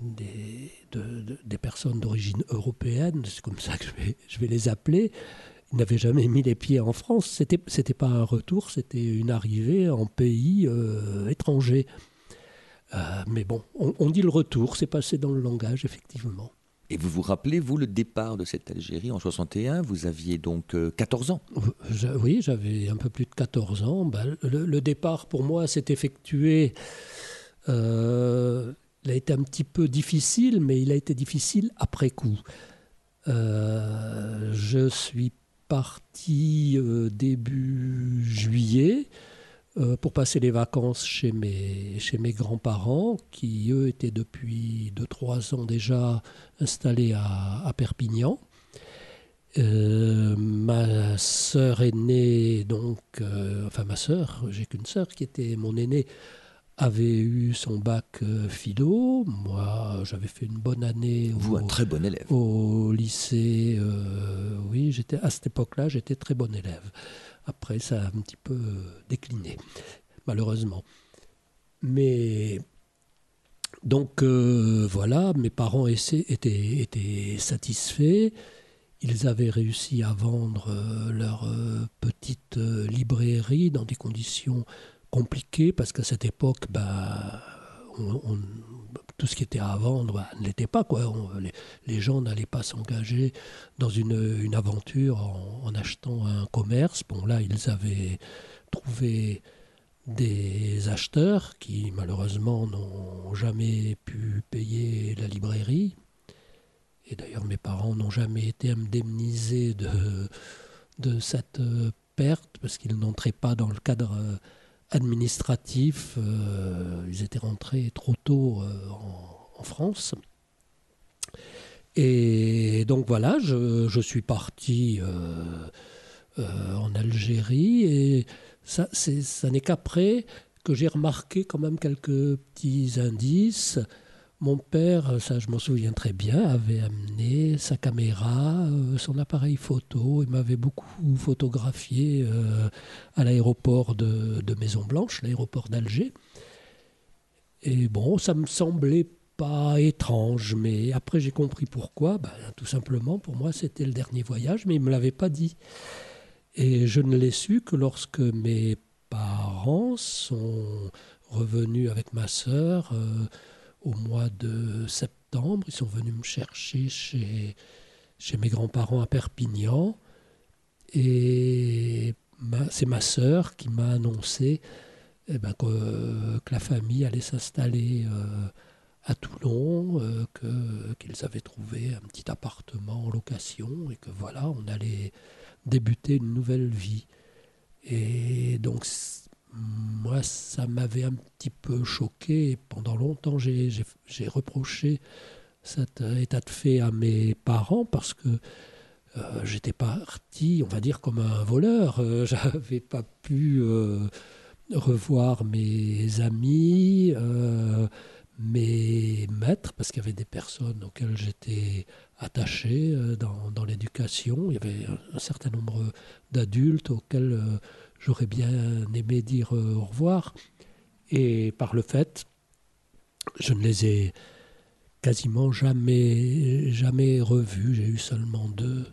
des, de, de, des personnes d'origine européenne, c'est comme ça que je vais, je vais les appeler, ils n'avaient jamais mis les pieds en France. C'était, c'était pas un retour, c'était une arrivée en pays euh, étranger. Euh, mais bon, on, on, dit le retour, c'est passé dans le langage, effectivement. Et vous vous rappelez, vous, le départ de cette Algérie en 61 Vous aviez donc euh, 14 ans Je, Oui, j'avais un peu plus de 14 ans. Ben, le, le, départ, pour moi, s'est effectué. Euh, il a été un petit peu difficile, mais il a été difficile après coup. Euh, je suis parti euh, début juillet euh, pour passer les vacances chez mes, chez mes grands-parents, qui eux étaient depuis 2-3 ans déjà installés à, à Perpignan. Euh, ma sœur aînée, donc, euh, enfin ma sœur, j'ai qu'une sœur qui était mon aînée, avait eu son bac philo. Moi, j'avais fait une bonne année. Vous, au, un très bon élève. Au lycée, oui, j'étais à cette époque-là, j'étais très bon élève. Après, ça a un petit peu décliné, malheureusement. Mais donc euh, voilà, mes parents étaient, satisfaits. Ils avaient réussi à vendre euh, leur euh, petite librairie dans des conditions compliquées parce qu'à cette époque, bah, on, tout ce qui était à vendre bah, ne l'était pas. Quoi. Les, gens n'allaient pas s'engager dans une, aventure en, achetant un commerce. Bon, là, ils avaient trouvé des acheteurs qui, malheureusement, n'ont jamais pu payer la librairie. Et d'ailleurs, mes parents n'ont jamais été indemnisés de, de cette perte parce qu'ils n'entraient pas dans le cadre administratif. Euh, ils étaient rentrés trop tôt euh, en, France. Et donc voilà, je, je suis parti euh, en Algérie et ça, ça n'est qu'après que j'ai remarqué quand même quelques petits indices. Mon père, ça je m'en souviens très bien, avait amené sa caméra, euh, son appareil photo. Il m'avait beaucoup photographié euh, à l'aéroport de, de, Maison Blanche, l'aéroport d'Alger. Et bon, ça me semblait pas étrange, mais après j'ai compris pourquoi. Ben, tout simplement, pour moi, c'était le dernier voyage, mais il me l'avait pas dit. Et je ne l'ai su que lorsque mes parents sont revenus avec ma sœur. Euh, au mois de septembre. Ils sont venus me chercher chez, chez mes grands-parents à Perpignan. Et c'est ma sœur qui m'a annoncé eh ben, que, que, la famille allait s'installer euh, à Toulon, euh, qu'ils qu avaient trouvé un petit appartement en location et que voilà, on allait débuter une nouvelle vie. Et donc moi, ça m'avait un petit peu choqué. Pendant longtemps, j'ai reproché cet état de fait à mes parents parce que euh, j'étais parti, on va dire, comme un voleur. Euh, J'avais pas pu euh, revoir mes amis, euh, mes maîtres, parce qu'il y avait des personnes auxquelles j'étais attaché euh, dans, l'éducation. Il y avait un, certain nombre d'adultes auxquels euh, j'aurais bien aimé dire euh, au revoir. Et par le fait, je ne les ai quasiment jamais, jamais revus. J'ai eu seulement deux,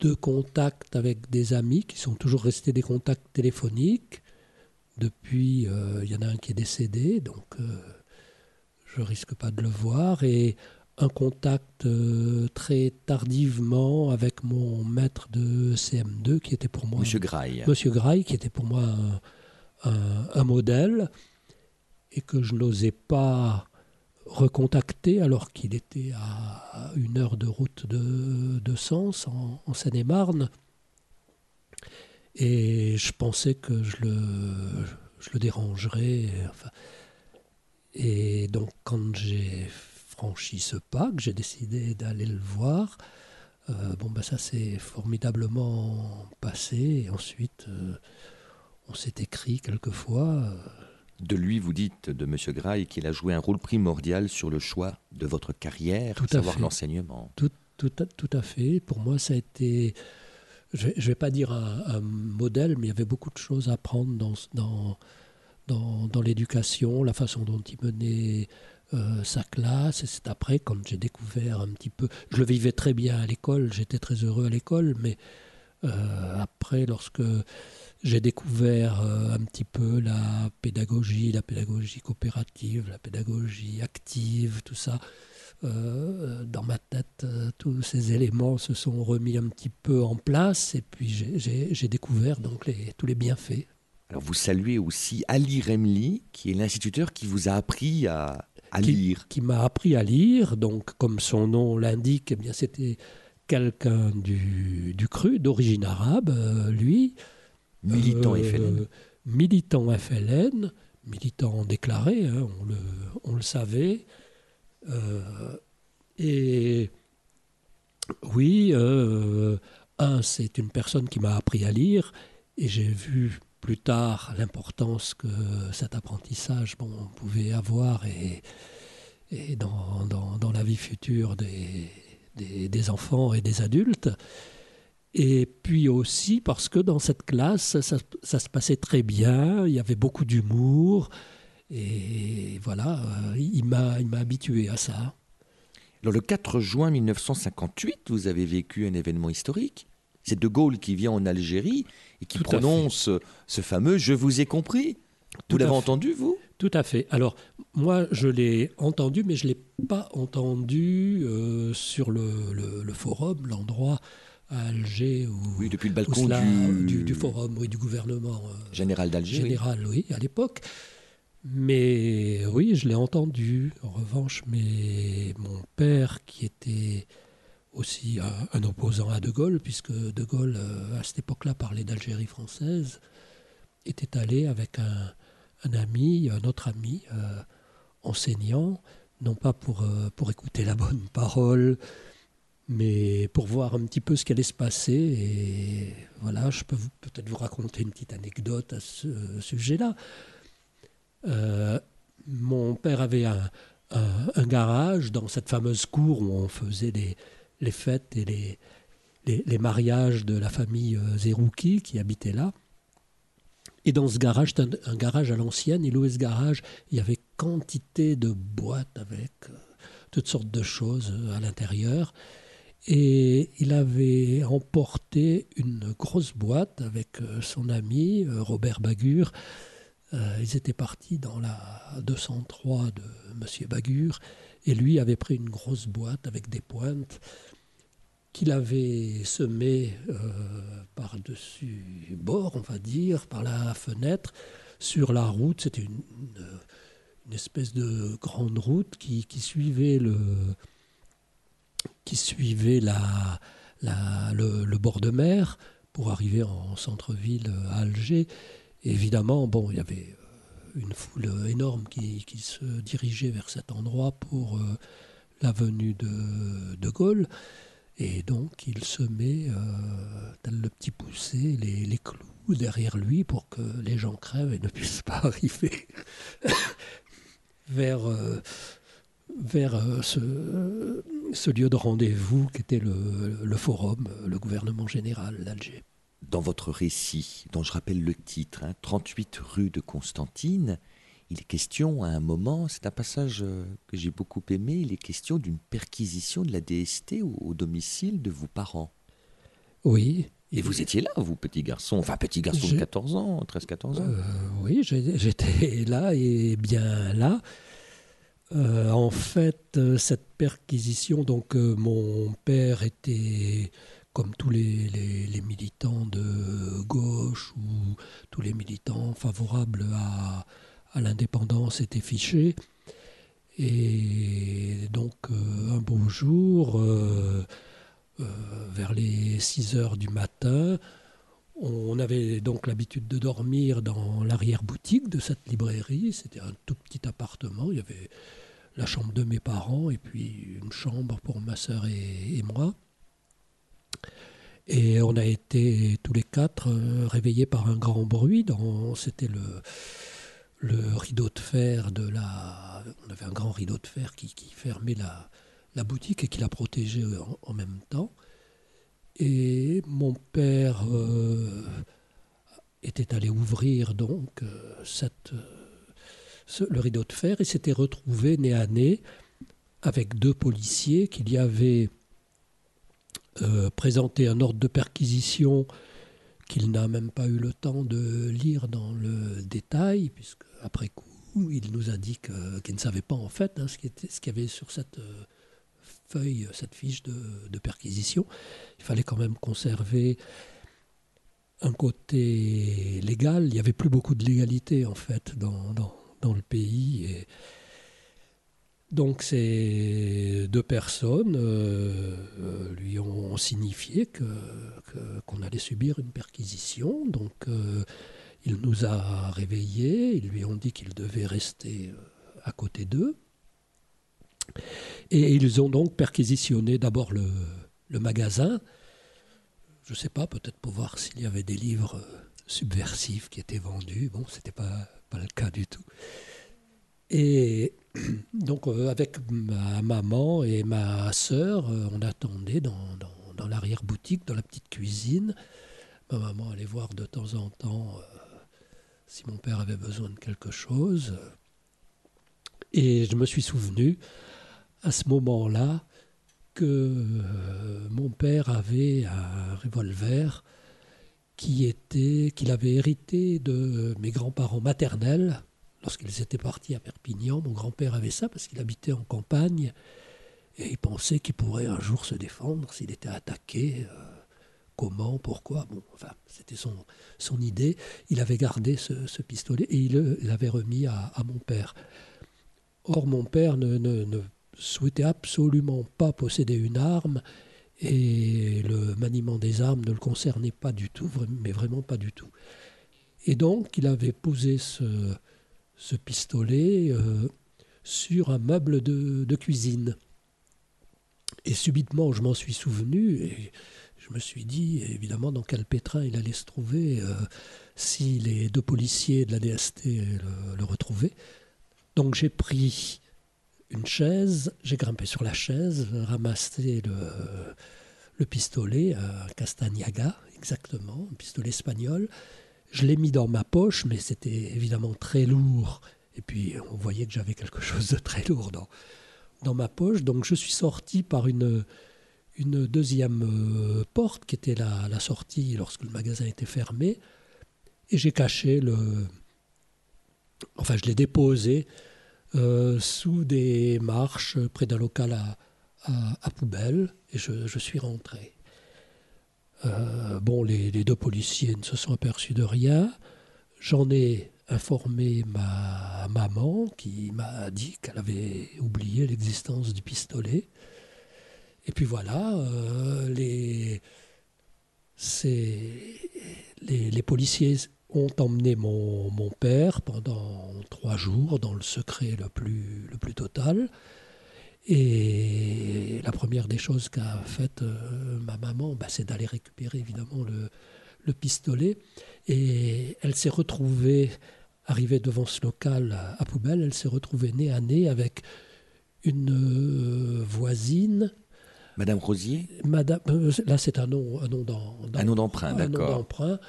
deux contacts avec des amis qui sont toujours restés des contacts téléphoniques. Depuis, euh, il y en a un qui est décédé, donc euh, je risque pas de le voir. Et un contact euh, très tardivement avec mon maître de CM2 qui était pour moi Monsieur Graille. Monsieur Graille, qui était pour moi un, un- un modèle et que je n'osais pas recontacter alors qu'il était à une heure de route de, de Sens, en, en Seine-et-Marne. Et je pensais que je le, je le dérangerais. enfin. et donc, quand j'ai franchi ce pas, que j'ai décidé d'aller le voir, euh, bon, ben ça s'est formidablement passé. Et ensuite, euh, on s'est écrit quelquefois. euh, De lui, vous dites, de Monsieur Graille, qu'il a joué un rôle primordial sur le choix de votre carrière, Tout à savoir l'enseignement. Tout, tout, à, tout à fait. Pour moi, ça a été, je ne vais pas dire un, un modèle, mais il y avait beaucoup de choses à apprendre dans, dans, dans, dans l'éducation, la façon dont il menait euh, sa classe. Et c'est après, quand j'ai découvert un petit peu, je le vivais très bien à l'école, j'étais très heureux à l'école, mais euh, après, lorsque j'ai découvert euh, un petit peu la pédagogie, la pédagogie coopérative, la pédagogie active, tout ça, dans ma tête, tous ces éléments se sont remis un petit peu en place et puis j'ai découvert donc les, tous les bienfaits. Alors vous saluez aussi Ali Remli, qui est l'instituteur qui vous a appris à, à Qui- lire. Qui m'a appris à lire, donc comme son nom l'indique, eh bien c'était quelqu'un du, du cru, d'origine arabe, euh, lui. Militant Euh, FLN. Militant FLN, militant déclaré, hein, on, le, on le savait. Euh, et oui, un, c'est une personne qui m'a appris à lire, et j'ai vu plus tard l'importance que cet apprentissage bon, pouvait avoir et, dans, la vie future des, enfants et des adultes. Et puis aussi parce que dans cette classe, ça, ça se passait très bien, il y avait beaucoup d'humour, et voilà, euh, il m'a il m'a habitué à ça. Alors le 4 juin 1958, vous avez vécu un événement historique. C'est De Gaulle qui vient en Algérie et qui Tout prononce ce fameux Je vous ai compris. Tout Vous l'avez entendu, vous? Tout à fait. Alors, moi, je l'ai entendu, mais je ne l'ai pas entendu euh, sur le, le- le forum, l'endroit à Alger où, Oui, depuis le balcon cela- du, du, du forum, oui, du gouvernement euh, général d'Alger. général, oui, à l'époque. Mais oui, je l'ai entendu. En revanche, mais mon père, qui était aussi un, opposant à De Gaulle, puisque De Gaulle, euh, à cette époque-là, parlait d'Algérie française, était allé avec un, un ami, un autre ami, euh, enseignant, non pas pour, euh, pour écouter la bonne parole, mais pour voir un petit peu ce qui allait se passer. Et voilà, je peux peut-être vous raconter une petite anecdote à ce sujet-là. Mon père avait un, un- un garage dans cette fameuse cour où on faisait les, les fêtes et les, les, mariages de la famille euh, Zerouki qui habitait là. Et dans ce garage, c'était un, un garage à l'ancienne, il louait ce garage, il y avait quantité de boîtes avec euh, toutes sortes de choses euh, à l'intérieur. Et il avait emporté une grosse boîte avec son ami Robert Bagur. Ils étaient partis dans la 203 de Monsieur Bagur et lui avait pris une grosse boîte avec des pointes qu'il avait semée euh, par-dessus bord, on va dire, par la fenêtre, sur la route. C'était une, espèce de grande route qui, suivait le bord de mer pour arriver en centre-ville à Alger. Évidemment, bon, il y avait une foule énorme qui, se dirigeait vers cet endroit pour euh, la venue de De Gaulle. Et donc il se met, euh, tel le petit poussé, les, clous derrière lui pour que les gens crèvent et ne puissent pas arriver vers, euh, vers euh, ce, lieu de rendez-vous qui était le forum, le gouvernement général d'Alger. Dans votre récit, dont je rappelle le titre, hein, 38 rue de Constantine, il est question à un moment, c'est un passage euh, que j'ai beaucoup aimé, il est question d'une perquisition de la DST au, au domicile de vos parents. Oui. Et vous étiez là, vous, petit garçon, enfin petit garçon de Je- 14 ans, 13-14 ans. Euh, oui, j'étais là et bien là. Euh, en fait, cette perquisition, donc euh, mon père était, comme tous les, militants de gauche ou tous les militants favorables à, l'indépendance, était fiché. Et donc, euh, un beau jour, euh, euh, vers les 6 heures du matin, on avait donc l'habitude de dormir dans l'arrière-boutique de cette librairie. C'était un tout petit appartement. Il y avait la chambre de mes parents et puis une chambre pour ma sœur et, et moi. Et on a été tous les quatre euh, réveillés par un grand bruit. C'était le, rideau de fer de la. On avait un grand rideau de fer qui, fermait la, boutique et qui la protégeait en- en même temps. Et mon père euh, était allé ouvrir donc euh, euh, le rideau de fer et s'était retrouvé nez à nez avec deux policiers qu'il y avait euh, présenté un ordre de perquisition qu'il n'a même pas eu le temps de lire dans le détail, puisque après coup, il nous a dit que- qu'il ne savait pas en fait hein, ce qu'il y avait sur cette euh, feuille, cette fiche de, perquisition il fallait quand même conserver un côté légal. Il n'y avait plus beaucoup de légalité en fait dans, le pays. Donc ces deux personnes euh, lui ont signifié que, qu'on allait subir une perquisition. Donc euh, il nous a réveillés, ils lui ont dit qu'il devait rester euh, à côté d'eux. Et ils ont donc perquisitionné d'abord le, magasin. Je ne sais pas, peut-être pour voir s'il y avait des livres subversifs qui étaient vendus. Bon, ce n'était pas, pas le cas du tout. Et donc, euh, avec ma maman et ma sœur, euh, on attendait dans, l'arrière-boutique, dans la petite cuisine. Ma maman allait voir de temps en temps euh, si mon père avait besoin de quelque chose. Et je me suis souvenu, à ce moment-là, que mon père avait un revolver qui était qu'il avait hérité de mes grands-parents maternels lorsqu'ils étaient partis à Perpignan. Mon grand-père avait ça parce qu'il habitait en campagne et il pensait qu'il pourrait un jour se défendre s'il était attaqué. euh, comment, pourquoi Bon, c'était son, son idée. Il avait gardé ce, pistolet et il l'avait remis à, mon père. Or, mon père ne, ne- souhaitait absolument pas posséder une arme et le maniement des armes ne le concernait pas du tout, mais vraiment pas du tout. Et donc, il avait posé ce, ce pistolet euh, sur un meuble de, cuisine. Et subitement, je m'en suis souvenu et je me suis dit, évidemment, dans quel pétrin il allait se trouver euh, si les deux policiers de la DST le, le retrouvaient. Donc j'ai pris une chaise, j'ai grimpé sur la chaise, ramassé le, le pistolet, un Castagnaga, exactement, un pistolet espagnol. Je l'ai mis dans ma poche, mais c'était évidemment très lourd. Et puis on voyait que j'avais quelque chose de très lourd dans, ma poche. Donc je suis sorti par une, deuxième euh, porte qui était la, sortie lorsque le magasin était fermé. Et j'ai caché le. Enfin, je l'ai déposé euh, sous des marches près d'un local à, à- poubelle et je suis rentré. Euh, bon, les, deux policiers ne se sont aperçus de rien. J'en ai informé ma maman qui m'a dit qu'elle avait oublié l'existence du pistolet. Et puis voilà, euh, les, les, les policiers ont emmené mon, mon père pendant trois jours dans le secret le plus, le plus total. Et la première des choses qu'a faite euh, ma maman, bah, c'est d'aller récupérer évidemment le, le pistolet. Et elle s'est retrouvée, arrivée devant ce local à, à poubelle, elle s'est retrouvée nez à nez avec une euh, voisine. Madame Rosier? Madame, euh, là, c'est un nom, un nom Un d'emprunt, un nom d'accord. d'emprunt,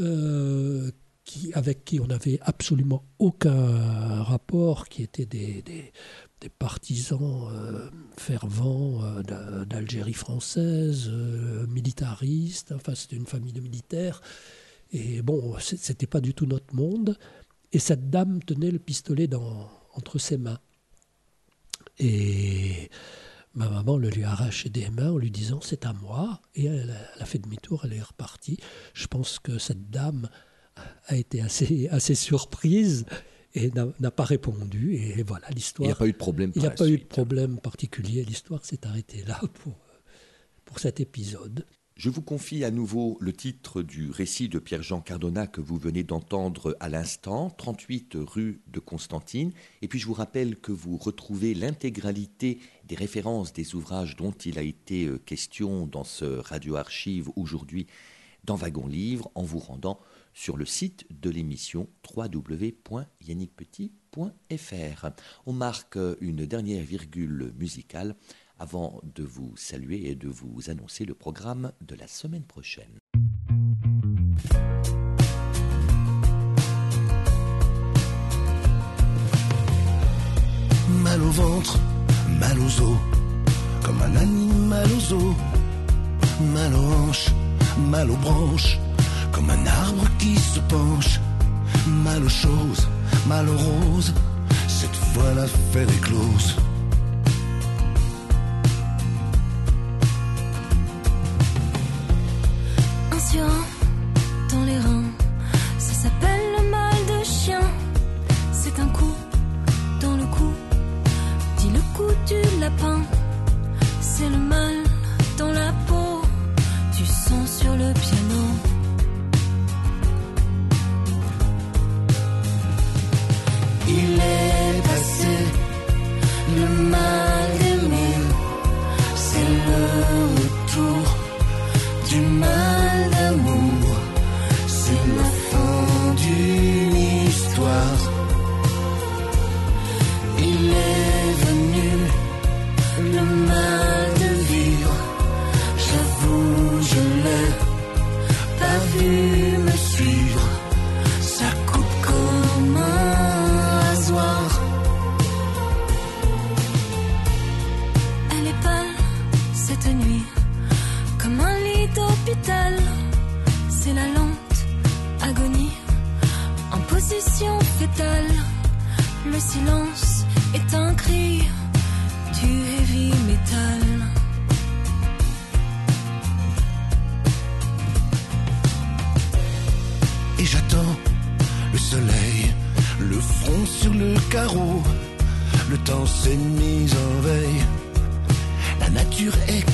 euh, qui, avec qui on n'avait absolument aucun rapport, qui étaient des, des- des partisans euh, fervents euh, d'A- d'Algérie française, euh, militaristes, enfin c'était une famille de militaires. Et bon, c'était pas du tout notre monde. Et cette dame tenait le pistolet entre ses mains. Et ma maman le lui a arraché des mains en lui disant c'est à moi. Et elle, a- fait demi-tour, elle est repartie. Je pense que cette dame a été assez surprise et n'a pas répondu. Et voilà, Il l'histoire. n'y a pas eu de problème. Il n'y a pas eu de problème particulier. L'histoire s'est arrêtée là pour, pour cet épisode. Je vous confie à nouveau le titre du récit de Pierre-Jean Cardona que vous venez d'entendre à l'instant, 38 rue de Constantine. Et puis je vous rappelle que vous retrouvez l'intégralité des références des ouvrages dont il a été euh, question dans ce radio-archive aujourd'hui dans Wagon Livre en vous rendant sur le site de l'émission www.yannickpetit.fr. On marque une dernière virgule musicale avant de vous saluer et de vous annoncer le programme de la semaine prochaine. Mal au ventre, mal aux os, comme un animal aux os. Mal aux hanches, mal aux branches, comme un arbre qui se penche. Mal aux choses, mal aux roses, cette fois l'affaire est close. Le temps s'est mis en veille, la nature est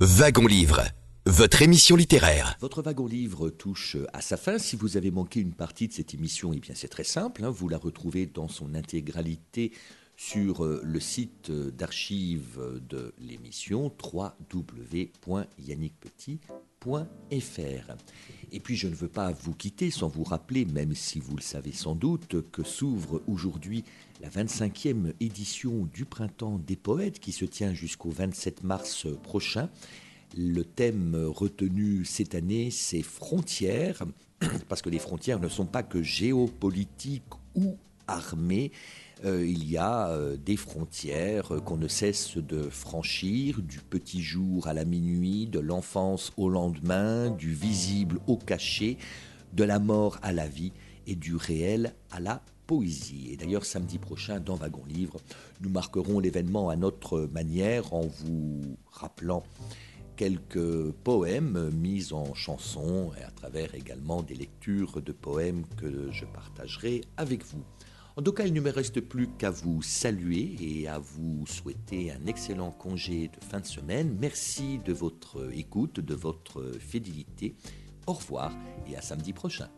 Wagon Livre, votre émission littéraire. Votre wagon livre touche à sa fin. Si vous avez manqué une partie de cette émission, eh bien c'est très simple. hein. Vous la retrouvez dans son intégralité sur euh, le site euh, d'archives de l'émission www.yannickpetit.fr. Et puis je ne veux pas vous quitter sans vous rappeler, même si vous le savez sans doute, que s'ouvre aujourd'hui la 25e édition du Printemps des Poètes qui se tient jusqu'au 27 mars prochain. Le thème retenu cette année, c'est frontières, parce que les frontières ne sont pas que géopolitiques ou armées. Euh, il y a euh, des frontières euh, qu'on ne cesse de franchir, du petit jour à la minuit, de l'enfance au lendemain, du visible au caché, de la mort à la vie et du réel à la poésie. Et d'ailleurs, samedi prochain, dans Wagon Livre, nous marquerons l'événement à notre manière en vous rappelant quelques poèmes mis en chanson et à travers également des lectures de poèmes que je partagerai avec vous. En tout cas, il ne me reste plus qu'à vous saluer et à vous souhaiter un excellent congé de fin de semaine. Merci de votre écoute, de votre fidélité. Au revoir et à samedi prochain.